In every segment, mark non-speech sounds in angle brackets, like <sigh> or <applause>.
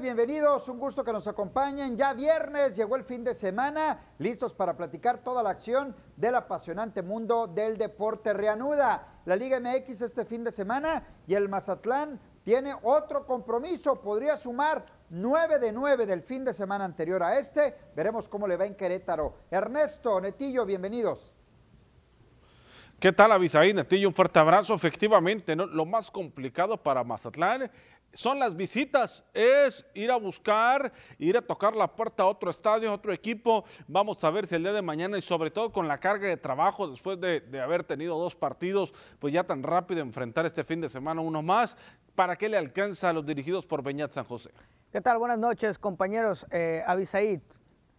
Bienvenidos, un gusto que nos acompañen. Ya viernes llegó el fin de semana, listos para platicar toda la acción del apasionante mundo del deporte. Reanuda la Liga MX este fin de semana y el Mazatlán tiene otro compromiso, podría sumar nueve de nueve del fin de semana anterior a este. Veremos cómo le va en Querétaro. Ernesto, Netillo, bienvenidos. ¿Qué tal, Avisaí? Netillo, un fuerte abrazo. Efectivamente, lo más complicado para Mazatlán son las visitas, es ir a buscar, ir a tocar la puerta a otro estadio, a otro equipo. Vamos a ver si el día de mañana y sobre todo con la carga de trabajo después de, haber tenido dos partidos, pues ya tan rápido enfrentar este fin de semana uno más, ¿para qué le alcanza a los dirigidos por Beñat San José? ¿Qué tal? Buenas noches, compañeros. Eh, Avisaí,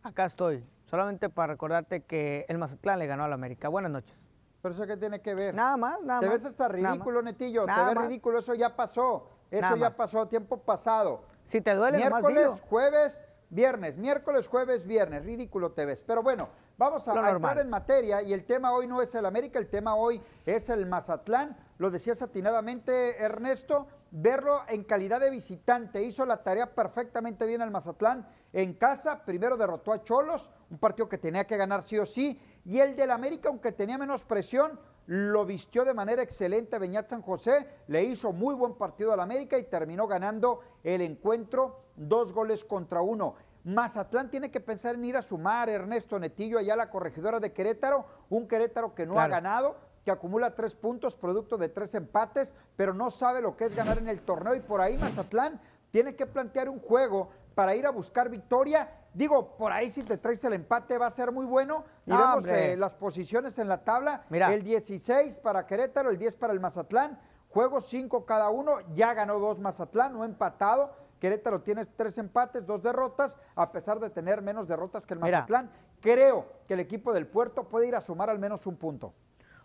acá estoy, solamente para recordarte que el Mazatlán le ganó al América. Buenas noches. ¿Pero eso qué tiene que ver? Nada más, nada más. Te ves hasta ridículo, Netillo. te ves ridículo, eso ya pasó. Eso ya pasó, tiempo pasado. Si te duele, Miércoles, jueves, viernes. Miércoles, jueves, viernes. Ridículo te ves. Pero bueno, vamos a, a entrar en materia y el tema hoy no es el América, el tema hoy es el Mazatlán. Lo decías atinadamente, Ernesto, verlo en calidad de visitante. Hizo la tarea perfectamente bien el Mazatlán en casa. Primero derrotó a Cholos, un partido que tenía que ganar sí o sí. Y el del América, aunque tenía menos presión, lo vistió de manera excelente Beñat San José, le hizo muy buen partido al América y terminó ganando el encuentro dos goles contra uno. Mazatlán tiene que pensar en ir a sumar Ernesto Netillo allá a la corregidora de Querétaro, un Querétaro que no ha ganado, que acumula tres puntos producto de tres empates, pero no sabe lo que es ganar en el torneo y por ahí Mazatlán tiene que plantear un juego para ir a buscar victoria. Digo, por ahí si te traes el empate va a ser muy bueno. Y vemos eh, las posiciones en la tabla. Mira. El 16 para Querétaro, el 10 para el Mazatlán. Juegos 5 cada uno. Ya ganó dos Mazatlán, no empatado. Querétaro tiene tres empates, dos derrotas, a pesar de tener menos derrotas que el Mazatlán. Creo que el equipo del Puerto puede ir a sumar al menos un punto.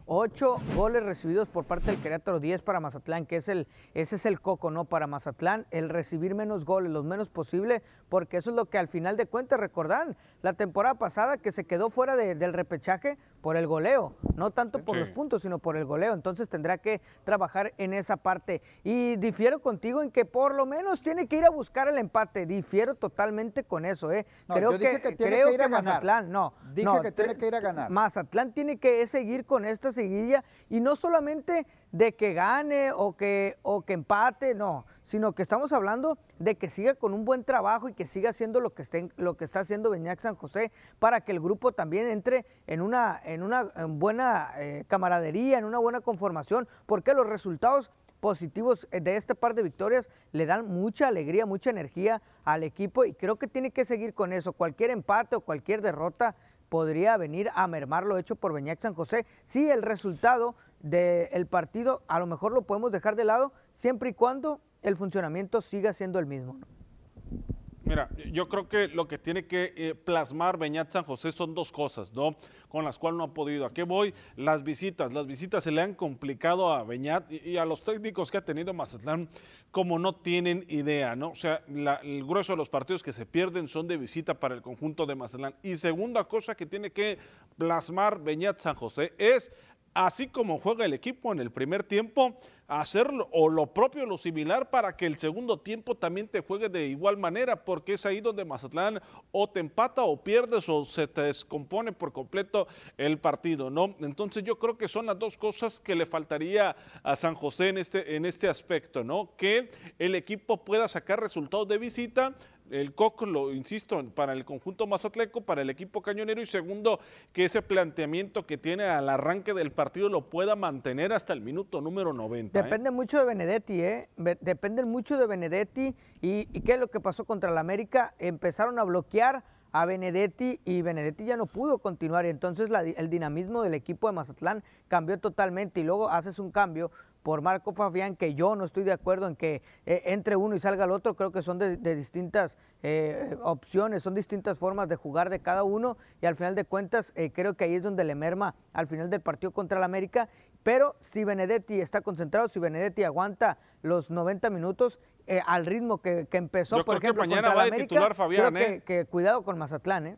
Ocho goles recibidos por parte del Querétaro, 10 para Mazatlán, que es el, ese es el coco, ¿no? Para Mazatlán, el recibir menos goles, lo menos posible, porque eso es lo que al final de cuentas recordan la temporada pasada que se quedó fuera del repechaje por el goleo, no tanto por los puntos, sino por el goleo. Entonces tendrá que trabajar en esa parte. Y difiero contigo en que por lo menos tiene que ir a buscar el empate. Difiero totalmente con eso, ¿eh? creo que, creo que, Mazatlán, no. Dije que tiene que ir a ganar. Mazatlán tiene que seguir con esta seguilla y no solamente de que gane o que, o que empate, no, sino que estamos hablando de que siga con un buen trabajo y que siga haciendo lo que, esté, lo que está haciendo Beñac San José para que el grupo también entre en una, en una buena eh, camaradería, en una buena conformación, porque los resultados positivos de este par de victorias le dan mucha alegría, mucha energía al equipo y creo que tiene que seguir con eso. Cualquier empate o cualquier derrota podría venir a mermar lo hecho por Beñac San José si el resultado del partido a lo mejor lo podemos dejar de lado siempre y cuando el funcionamiento siga siendo el mismo. Mira, yo creo que lo que tiene que eh, plasmar Beñat San José son dos cosas, ¿no? Con las cuales no ha podido. ¿A qué voy? Las visitas. Las visitas se le han complicado a Beñat y, a los técnicos que ha tenido Mazatlán como no tienen idea, ¿no? O sea, el grueso de los partidos que se pierden son de visita para el conjunto de Mazatlán. Y segunda cosa que tiene que plasmar Beñat San José es así como juega el equipo en el primer tiempo, hacer o lo propio, lo similar, para que el segundo tiempo también te juegue de igual manera, porque es ahí donde Mazatlán o te empata o pierdes o se te descompone por completo el partido, ¿no? Entonces yo creo que son las dos cosas que le faltaría a San José en este, en este aspecto, ¿no? Que el equipo pueda sacar resultados de visita, el coco, lo insisto, para el conjunto mazatleco, para el equipo cañonero y segundo, que ese planteamiento que tiene al arranque del partido lo pueda mantener hasta el minuto número 90. ¿eh? Depende mucho de Benedetti, ¿eh? Depende mucho de Benedetti y, y qué es lo que pasó contra el América. Empezaron a bloquear a Benedetti y Benedetti ya no pudo continuar y entonces el dinamismo del equipo de Mazatlán cambió totalmente y luego haces un cambio por Marco Fabián, que yo no estoy de acuerdo en que eh, entre uno y salga el otro, creo que son de, distintas eh, opciones, son distintas formas de jugar de cada uno y al final de cuentas eh, creo que ahí es donde le merma al final del partido contra el América, pero si Benedetti está concentrado, si Benedetti aguanta los 90 minutos al ritmo que, empezó, por ejemplo, mañana va a titular Fabián, que, cuidado con Mazatlán, ¿eh?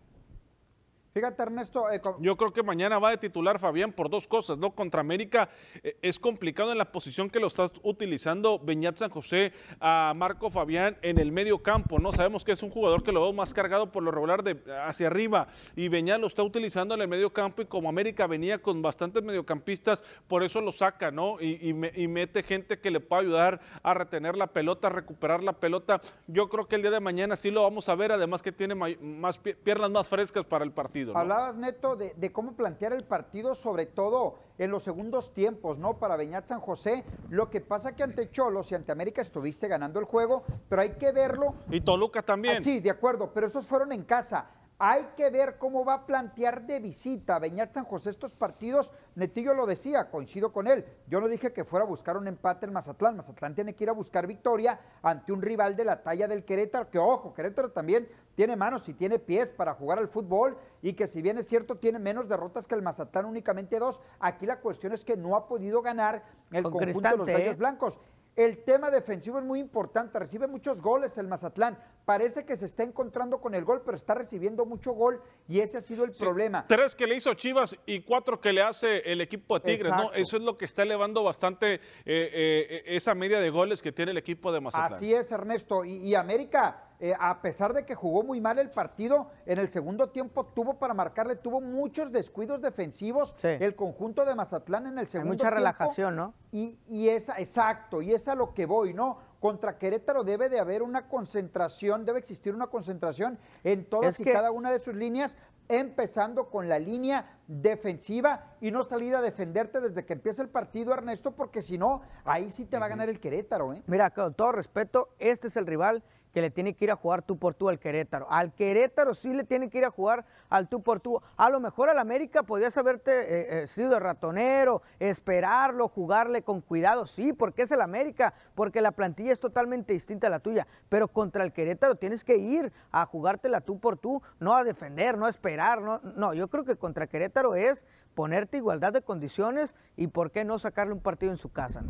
Fíjate, Ernesto. Eh, Yo creo que mañana va de titular Fabián por dos cosas, ¿no? Contra América eh, es complicado en la posición que lo está utilizando Beñat San José a Marco Fabián en el medio campo, ¿no? Sabemos que es un jugador que lo veo más cargado por lo regular de hacia arriba y Beñat lo está utilizando en el medio campo y como América venía con bastantes mediocampistas, por eso lo saca, ¿no? Y, y mete gente que le pueda ayudar a retener la pelota, a recuperar la pelota. Yo creo que el día de mañana sí lo vamos a ver, además que tiene más piernas más frescas para el partido. Hablabas, Neto, de, cómo plantear el partido, sobre todo en los segundos tiempos, ¿no? Para Beñat San José. Lo que pasa que ante Cholos y ante América estuviste ganando el juego, pero hay que verlo. Y Toluca también. Ah, sí, de acuerdo, pero esos fueron en casa. Hay que ver cómo va a plantear de visita Beñat San José estos partidos. Netillo lo decía, coincido con él. Yo no dije que fuera a buscar un empate en Mazatlán. Mazatlán tiene que ir a buscar victoria ante un rival de la talla del Querétaro, que ojo, Querétaro también tiene manos y tiene pies para jugar al fútbol y que si bien es cierto tiene menos derrotas que el Mazatlán, únicamente dos. Aquí la cuestión es que no ha podido ganar el conjunto de los Gallos ¿eh? Blancos. El tema defensivo es muy importante, recibe muchos goles el Mazatlán. Parece que se está encontrando con el gol, pero está recibiendo mucho gol y ese ha sido el problema. Tres que le hizo Chivas y cuatro que le hace el equipo de Tigres, ¿no? Eso es lo que está elevando bastante eh, eh, esa media de goles que tiene el equipo de Mazatlán. Así es, Ernesto. y América eh, a pesar de que jugó muy mal el partido, en el segundo tiempo tuvo para marcarle, tuvo muchos descuidos defensivos el conjunto de Mazatlán en el segundo Hay mucha relajación, ¿no? Y, y esa, exacto, y es a lo que voy, ¿no? Contra Querétaro debe de haber una concentración, debe existir una concentración en todas y cada una de sus líneas, empezando con la línea defensiva y no salir a defenderte desde que empieza el partido, Ernesto, porque si no, ahí sí te va a ganar el Querétaro. ¿eh? Mira, con todo respeto, este es el rival que le tiene que ir a jugar tú por tú al Querétaro. Al Querétaro sí le tiene que ir a jugar al tú por tú. A lo mejor al América podías haberte eh, eh, ratonero, esperarlo, jugarle con cuidado. Sí, porque es el América, porque la plantilla es totalmente distinta a la tuya. Pero contra el Querétaro tienes que ir a jugártela tú por tú, no a defender, no a esperar. No, no yo creo que contra Querétaro es ponerte igualdad de condiciones y por qué no sacarle un partido en su casa.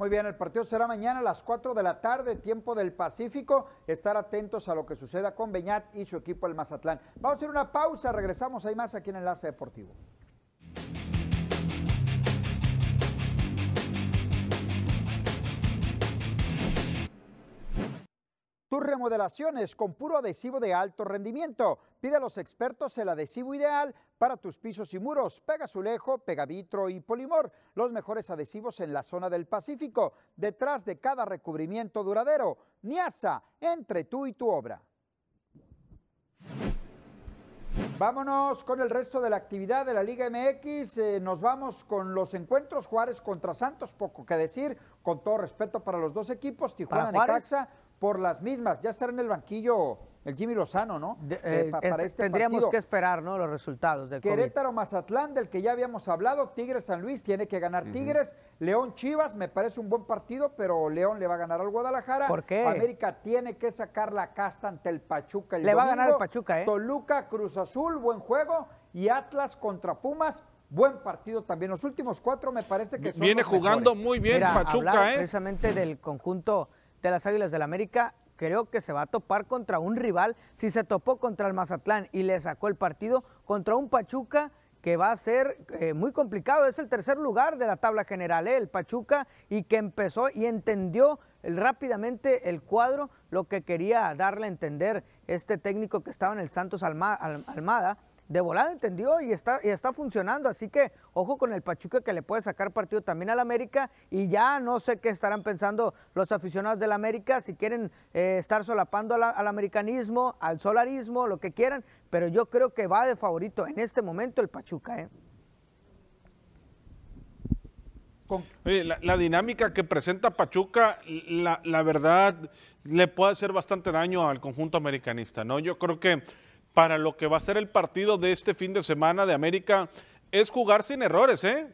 Muy bien, el partido será mañana a las 4 de la tarde, tiempo del Pacífico. Estar atentos a lo que suceda con Beñat y su equipo el Mazatlán. Vamos a hacer una pausa, regresamos, hay más aquí en Enlace Deportivo. Tus remodelaciones con puro adhesivo de alto rendimiento. Pide a los expertos el adhesivo ideal para tus pisos y muros. Pegazulejo, Pegavitro y Polimor, los mejores adhesivos en la zona del Pacífico, detrás de cada recubrimiento duradero. Niasa, entre tú y tu obra. Vámonos con el resto de la actividad de la Liga MX. Eh, nos vamos con los encuentros Juárez contra Santos, poco que decir, con todo respeto para los dos equipos, Tijuana Necaxa por las mismas. Ya estará en el banquillo el Jimmy Lozano, ¿no? Eh, eh, para este tendríamos que esperar, ¿no? Los resultados del Querétaro Mazatlán, del que ya habíamos hablado, Tigres San Luis tiene que ganar Tigres, León Chivas, me parece un buen partido, pero León le va a ganar al Guadalajara. ¿Por qué? América tiene que sacar la casta ante el Pachuca Le va a ganar el Pachuca, ¿eh? Toluca, Cruz Azul, buen juego y Atlas contra Pumas. Buen partido también. Los últimos cuatro me parece que son Viene jugando muy bien Pachuca, ¿eh? Precisamente del conjunto de las Águilas del América creo que se va a topar contra un rival. Si se topó contra el Mazatlán y le sacó el partido contra un Pachuca que va a ser eh, muy complicado. Es el tercer lugar de la tabla general, ¿eh? el Pachuca, y que empezó y entendió rápidamente el cuadro, lo que quería darle a entender este técnico que estaba en el Santos Almada de volada entendió y está, y está funcionando. Así que ojo con el Pachuca que le puede sacar partido también al América. Y ya no sé qué estarán pensando los aficionados del América, si quieren eh, estar solapando al, americanismo, al solarismo, lo que quieran. Pero yo creo que va de favorito en este momento el Pachuca. ¿eh? la, dinámica que presenta Pachuca, la, la verdad, le puede hacer bastante daño al conjunto americanista, ¿no? Yo creo que para lo que va a ser el partido de este fin de semana de América es jugar sin errores, ¿eh?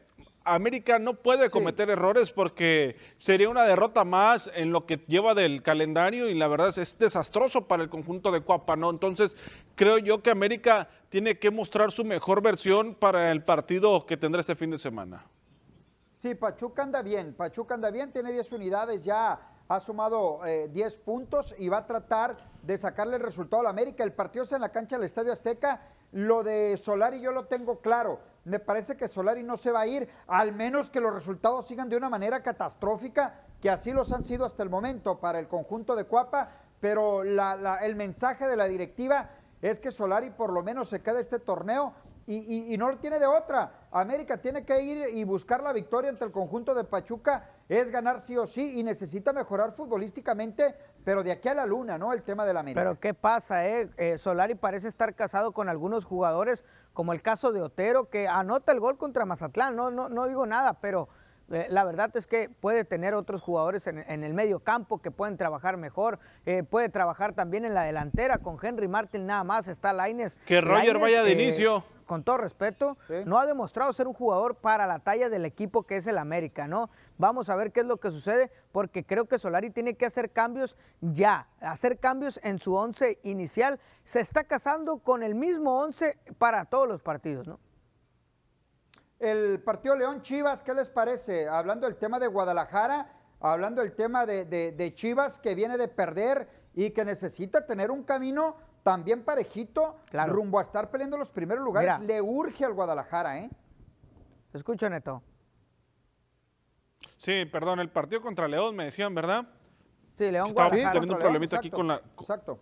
América no puede cometer errores porque sería una derrota más en lo que lleva del calendario y la verdad es, es, desastroso para el conjunto de Cuapa, ¿no? Entonces, creo yo que América tiene que mostrar su mejor versión para el partido que tendrá este fin de semana. Sí, Pachuca anda bien, Pachuca anda bien, tiene 10 unidades ya ha sumado 10 eh, puntos y va a tratar de sacarle el resultado a la América. El partido es en la cancha del Estadio Azteca. Lo de Solari yo lo tengo claro. Me parece que Solari no se va a ir, al menos que los resultados sigan de una manera catastrófica, que así los han sido hasta el momento para el conjunto de Cuapa, pero el mensaje de la directiva es que Solari por lo menos se quede este torneo y, y, no tiene de otra. América tiene que ir y buscar la victoria ante el conjunto de Pachuca, es ganar sí o sí y necesita mejorar futbolísticamente, pero de aquí a la luna, ¿no? El tema de la América. Pero ¿qué pasa, eh? eh Solari parece estar casado con algunos jugadores, como el caso de Otero, que anota el gol contra Mazatlán, no, no, no digo nada, pero eh, la verdad es que puede tener otros jugadores en, el medio campo que pueden trabajar mejor, eh, puede trabajar también en la delantera con Henry Martin nada más, está Laines. Que Roger vaya de inicio con todo respeto, no ha demostrado ser un jugador para la talla del equipo que es el América, ¿no? Vamos a ver qué es lo que sucede, porque creo que Solari tiene que hacer cambios ya, hacer cambios en su once inicial. Se está casando con el mismo once para todos los partidos, ¿no? El partido León Chivas, ¿qué les parece? Hablando del tema de Guadalajara, hablando del tema de, de Chivas que viene de perder y que necesita tener un camino también parejito, rumbo a estar peleando los primeros lugares, le urge al Guadalajara, ¿eh? Te escucho, Neto. Sí, perdón, el partido contra León me decían, ¿verdad? Sí, León Estaba teniendo un problemita aquí con la. Exacto.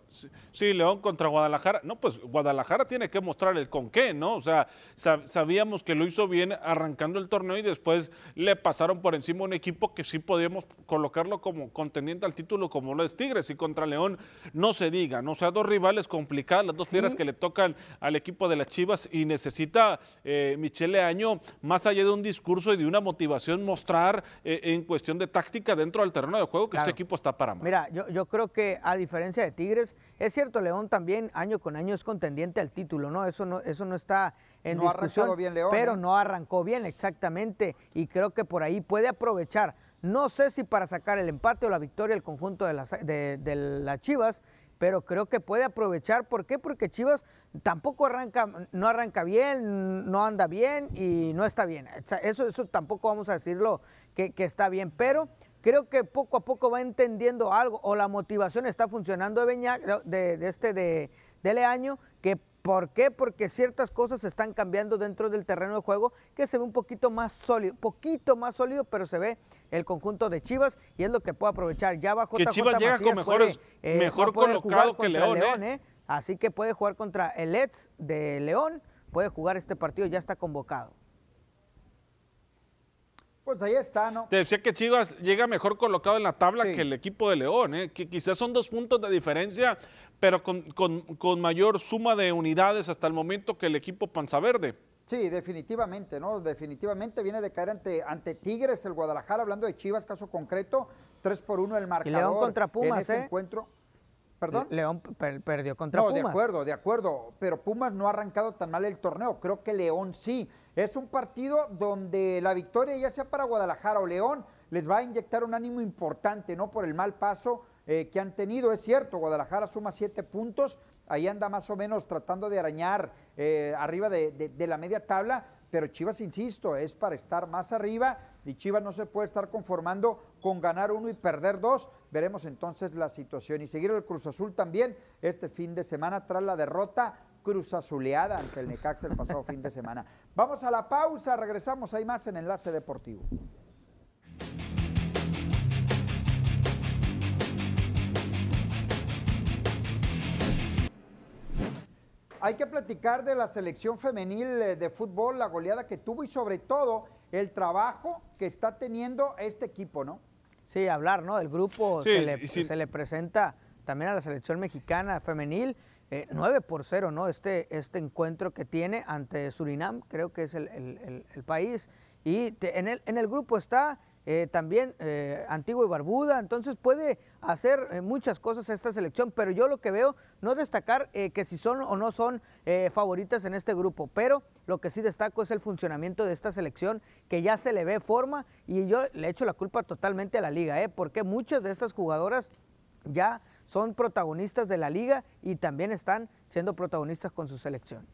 Sí, León contra Guadalajara. No, pues Guadalajara tiene que mostrar el con qué, ¿no? O sea, sabíamos que lo hizo bien arrancando el torneo y después le pasaron por encima un equipo que sí podíamos colocarlo como contendiente al título, como lo es Tigres. Y contra León no se diga, ¿no? O sea, dos rivales complicadas, las dos tierras que le tocan al equipo de las Chivas y necesita eh, Michele Año, más allá de un discurso y de una motivación, mostrar eh, en cuestión de táctica dentro del terreno de juego que este equipo está para Mira, yo, yo creo que a diferencia de Tigres, es cierto, León también año con año es contendiente al título, ¿no? Eso no, eso no está en no discusión. bien León, pero ¿eh? no arrancó bien, exactamente. Y creo que por ahí puede aprovechar. No sé si para sacar el empate o la victoria el conjunto de las, de, de las Chivas, pero creo que puede aprovechar. ¿Por qué? Porque Chivas tampoco arranca, no arranca bien, no anda bien y no está bien. Eso, eso tampoco vamos a decirlo que, que está bien, pero creo que poco a poco va entendiendo algo o la motivación está funcionando de, Beñac, de, este de, de Leaño, que ¿Por qué? Porque ciertas cosas están cambiando dentro del terreno de juego que se ve un poquito más sólido, poquito más sólido, pero se ve el conjunto de Chivas y es lo que puede aprovechar. Ya bajo que Chivas llega con mejores, eh, mejor colocado que León. ¿eh? ¿eh? Así que puede jugar contra el Eds de León, puede jugar este partido, ya está convocado. Pues ahí está, ¿no? Te decía que Chivas llega mejor colocado en la tabla que el equipo de León, ¿eh? que quizás son dos puntos de diferencia, pero con, mayor suma de unidades hasta el momento que el equipo Panza Verde. Sí, definitivamente, ¿no? Definitivamente viene de caer ante, ante Tigres el Guadalajara, hablando de Chivas, caso concreto, 3 por 1 el marcador. Y León contra Pumas, en ese ¿eh? encuentro. ¿Perdón? León perdió contra Pumas. No, de acuerdo, de acuerdo, pero Pumas no ha arrancado tan mal el torneo, creo que León sí. Es un partido donde la victoria, ya sea para Guadalajara o León, les va a inyectar un ánimo importante, ¿no? Por el mal paso eh, que han tenido. Es cierto, Guadalajara suma siete puntos, ahí anda más o menos tratando de arañar eh, arriba de, la media tabla, pero Chivas, insisto, es para estar más arriba y Chivas no se puede estar conformando con ganar uno y perder dos. Veremos entonces la situación y seguir el Cruz Azul también este fin de semana tras la derrota Cruz Azuleada ante el Necaxa el pasado fin de semana. Vamos a la pausa, regresamos, hay más en Enlace Deportivo. Hay que platicar de la selección femenil eh, de fútbol, la goleada que tuvo y sobre todo el trabajo que está teniendo este equipo, ¿no? Sí, hablar, ¿no? El grupo se, le, se le presenta también a la selección mexicana femenil 9 eh, por 0, ¿no? Este, este encuentro que tiene ante Surinam, creo que es el, país. Y en, el, en el grupo está eh, también eh, Antigua y Barbuda, entonces puede hacer muchas cosas esta selección, pero yo lo que veo, no destacar que si son o no son favoritas en este grupo, pero lo que sí destaco es el funcionamiento de esta selección, que ya se le ve forma, y yo le echo la culpa totalmente a la liga, porque muchas de estas jugadoras ya son protagonistas de la liga y también están siendo protagonistas con su selección.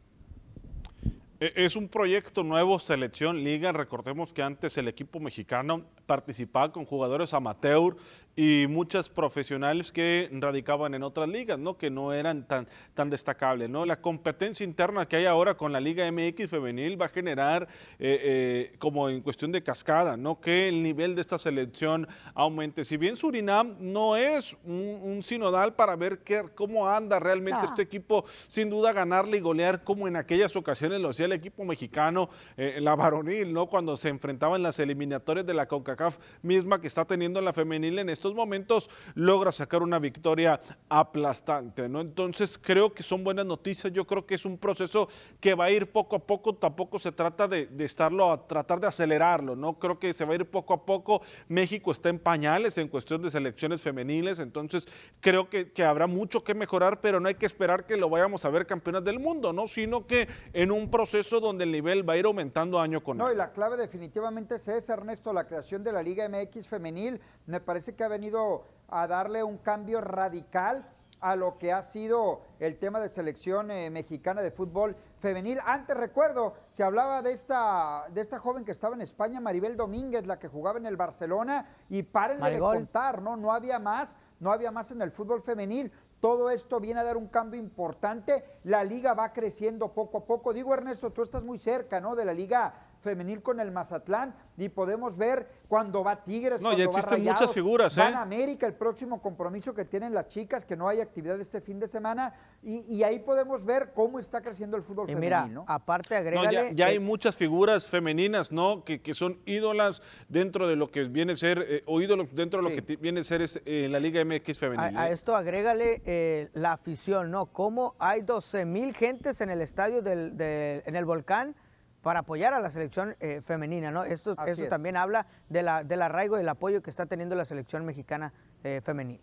E, es un proyecto nuevo, selección, liga. Recordemos que antes el equipo mexicano participaba con jugadores amateur y muchas profesionales que radicaban en otras ligas, ¿no? Que no eran tan, tan destacables, ¿no? La competencia interna que hay ahora con la Liga MX femenil va a generar, eh, eh, como en cuestión de cascada, ¿no? Que el nivel de esta selección aumente. Si bien Surinam no es un, sinodal para ver qué, cómo anda realmente este equipo, sin duda ganarle y golear como en aquellas ocasiones lo hacía el equipo mexicano, eh, la varonil, ¿no? Cuando se enfrentaba en las eliminatorias de la CONCACAF misma que está teniendo la femenil en estos momentos, logra sacar una victoria aplastante, ¿no? Entonces creo que son buenas noticias, yo creo que es un proceso que va a ir poco a poco, tampoco se trata de, estarlo, a tratar de acelerarlo, ¿no? Creo que se va a ir poco a poco, México está en pañales en cuestión de selecciones femeniles, entonces creo que, que habrá mucho que mejorar, pero no hay que esperar que lo vayamos a ver campeonas del mundo, ¿no? Sino que en un proceso donde el nivel va a ir aumentando año con año. No, y la clave definitivamente es esa, Ernesto, la creación de la Liga MX femenil, me parece que ha venido a darle un cambio radical a lo que ha sido el tema de selección eh, mexicana de fútbol femenil. Antes recuerdo, se hablaba de esta, de esta joven que estaba en España, Maribel Domínguez, la que jugaba en el Barcelona, y párenle de contar, ¿no? No había más, no había más en el fútbol femenil. Todo esto viene a dar un cambio importante. La liga va creciendo poco a poco. Digo, Ernesto, tú estás muy cerca, ¿no? De la liga femenil con el Mazatlán y podemos ver cuando va Tigres, no, ya existen muchas figuras, ¿eh? América, el próximo compromiso que tienen las chicas, que no hay actividad este fin de semana, y, ahí podemos ver cómo está creciendo el fútbol y femenil, mira, aparte agrégale... ya, hay muchas figuras femeninas, ¿no? Que, son ídolas dentro de lo que viene a ser, eh, o ídolos dentro de lo que viene a ser es, eh, la Liga MX femenil. A, esto agrégale la afición, ¿no? Cómo hay 12 mil gentes en el estadio del, en el Volcán, para apoyar a la selección eh, femenina, ¿no? Esto, esto también habla de la, del arraigo y el apoyo que está teniendo la selección mexicana eh, femenil.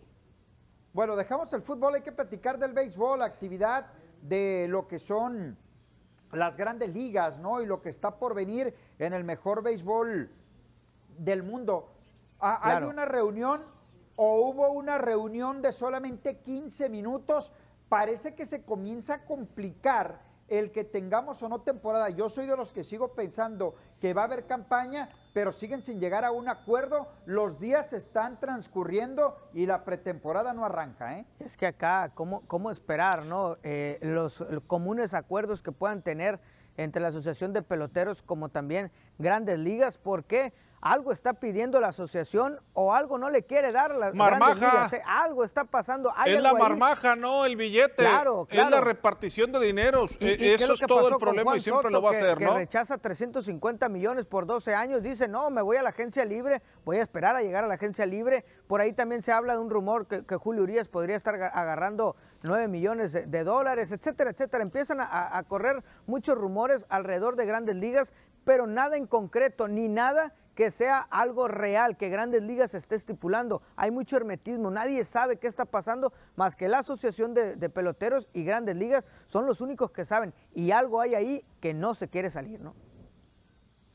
Bueno, dejamos el fútbol, hay que platicar del béisbol, actividad de lo que son las grandes ligas, ¿no? Y lo que está por venir en el mejor béisbol del mundo. Ah, ¿Hay una reunión o hubo una reunión de solamente 15 minutos? Parece que se comienza a complicar el que tengamos o no temporada. Yo soy de los que sigo pensando que va a haber campaña, pero siguen sin llegar a un acuerdo. Los días están transcurriendo y la pretemporada no arranca. ¿eh? Es que acá, ¿cómo, cómo esperar no? Eh, los comunes acuerdos que puedan tener entre la Asociación de Peloteros como también grandes ligas? ¿Por qué? Algo está pidiendo la asociación o algo no le quiere dar la marmaja. Algo está pasando. es la marmaja, no el billete. Claro, Es la repartición de dineros. E, eso es, todo el problema y siempre lo va a hacer, ¿no? Que rechaza 350 millones por 12 años. Dice, no, me voy a la agencia libre, voy a esperar a llegar a la agencia libre. Por ahí también se habla de un rumor que, Julio Urias podría estar agarrando 9 millones de, dólares, etcétera, etcétera. Empiezan a correr muchos rumores alrededor de grandes ligas, pero nada en concreto, ni nada que sea algo real, que Grandes Ligas esté estipulando. Hay mucho hermetismo, nadie sabe qué está pasando más que la Asociación de, Peloteros y Grandes Ligas son los únicos que saben. Y algo hay ahí que no se quiere salir, ¿no?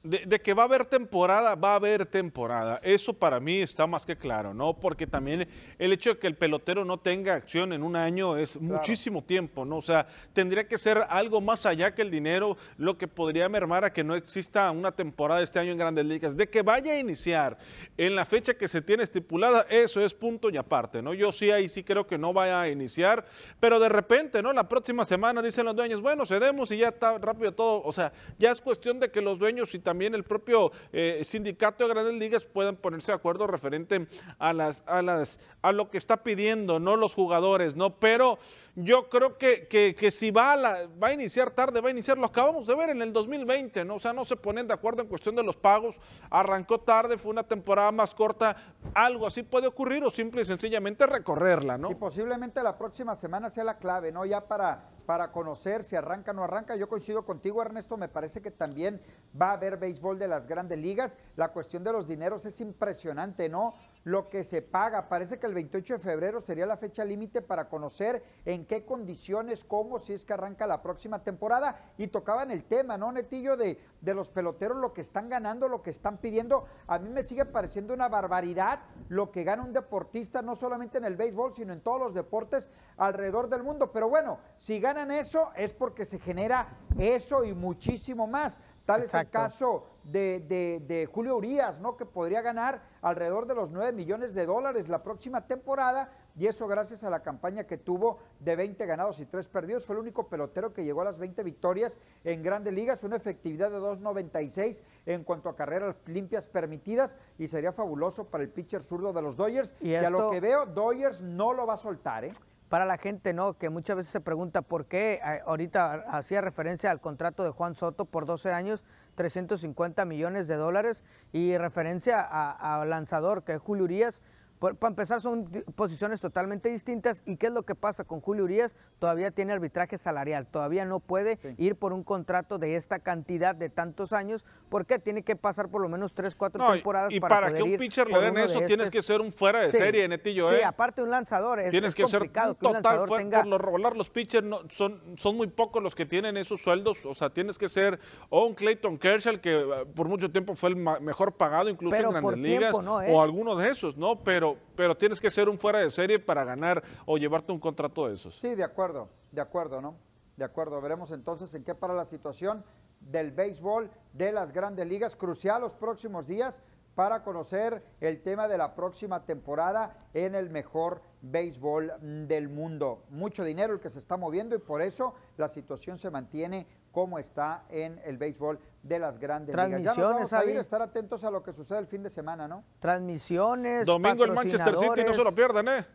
De, que va a haber temporada, va a haber temporada. Eso para mí está más que claro, ¿no? Porque también el hecho de que el pelotero no tenga acción en un año es muchísimo tiempo, ¿no? O sea, tendría que ser algo más allá que el dinero, lo que podría mermar a que no exista una temporada este año en Grandes Ligas. De que vaya a iniciar en la fecha que se tiene estipulada, eso es punto y aparte, ¿no? Yo sí ahí sí creo que no vaya a iniciar, pero de repente, ¿no? La próxima semana dicen los dueños, bueno, cedemos y ya está rápido todo. O sea, ya es cuestión de que los dueños y también también el propio eh, sindicato de grandes ligas puedan ponerse de acuerdo referente a las, a las, a lo que está pidiendo, no los jugadores, ¿no? Pero yo creo que, que, si va a, la, va a iniciar tarde, va a iniciar, lo acabamos de ver en el 2020, ¿no? O sea, no se ponen de acuerdo en cuestión de los pagos, arrancó tarde, fue una temporada más corta, algo así puede ocurrir o simple y sencillamente recorrerla, ¿no? Y posiblemente la próxima semana sea la clave, ¿no? Ya para, para conocer si arranca o no arranca. Yo coincido contigo, Ernesto, me parece que también va a haber béisbol de las grandes ligas. La cuestión de los dineros es impresionante, ¿no? Lo que se paga. Parece que el 28 de febrero sería la fecha límite para conocer en qué condiciones, cómo, si es que arranca la próxima temporada. Y tocaban el tema, ¿no, Netillo? De, de los peloteros, lo que están ganando, lo que están pidiendo. A mí me sigue pareciendo una barbaridad lo que gana un deportista, no solamente en el béisbol, sino en todos los deportes alrededor del mundo. Pero bueno, si ganan eso es porque se genera eso y muchísimo más. Tal es el caso de, Julio Urias, ¿no? Que podría ganar alrededor de los 9 millones de dólares la próxima temporada. Y eso gracias a la campaña que tuvo de 20 ganados y 3 perdidos. Fue el único pelotero que llegó a las 20 victorias en grandes ligas. Una efectividad de 2.96 en cuanto a carreras limpias permitidas. Y sería fabuloso para el pitcher zurdo de los Dodgers. Y, a lo que veo, Dodgers no lo va a soltar, ¿eh? Para la gente, ¿no? Que muchas veces se pregunta por qué, eh, ahorita hacía referencia al contrato de Juan Soto por 12 años, 350 millones de dólares, y referencia al lanzador que es Julio Urias, para empezar, son posiciones totalmente distintas. ¿Y qué es lo que pasa con Julio Urias? Todavía tiene arbitraje salarial, todavía no puede ir por un contrato de esta cantidad de tantos años, porque tiene que pasar por lo menos tres, cuatro temporadas y, para, que un pitcher le den eso, tienes que ser un fuera de serie, Netillo. ¿eh? Sí, aparte un lanzador, es, tienes que ser un total fuera, Por lo regular, los pitchers no, son, son muy pocos los que tienen esos sueldos, o sea, tienes que ser o un Clayton Kershaw, que eh, por mucho tiempo fue el mejor pagado, incluso en grandes ligas, ¿eh? o alguno de esos, ¿no? Pero pero, tienes que ser un fuera de serie para ganar o llevarte un contrato de esos. Sí, de acuerdo, de acuerdo, ¿no? De acuerdo, veremos entonces en qué para la situación del béisbol de las grandes ligas. Crucial los próximos días para conocer el tema de la próxima temporada en el mejor béisbol del mundo. Mucho dinero el que se está moviendo y por eso la situación se mantiene como está en el béisbol de las grandes ligas. Ya vamos a ir, estar atentos a lo que sucede el fin de semana, ¿no? Transmisiones, Domingo el Manchester City, no se lo pierdan, ¿eh?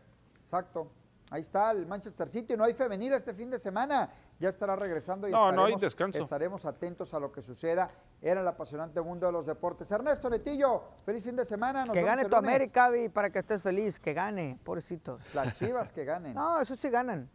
Exacto. Ahí está el Manchester City, no hay femenil este fin de semana, ya estará regresando y no, estaremos, no hay descanso. estaremos atentos a lo que suceda en el apasionante mundo de los deportes. Ernesto Netillo, feliz fin de semana. que gane tu América, para que estés feliz, que gane, pobrecitos. Las chivas que ganen. <laughs> no, eso sí ganan.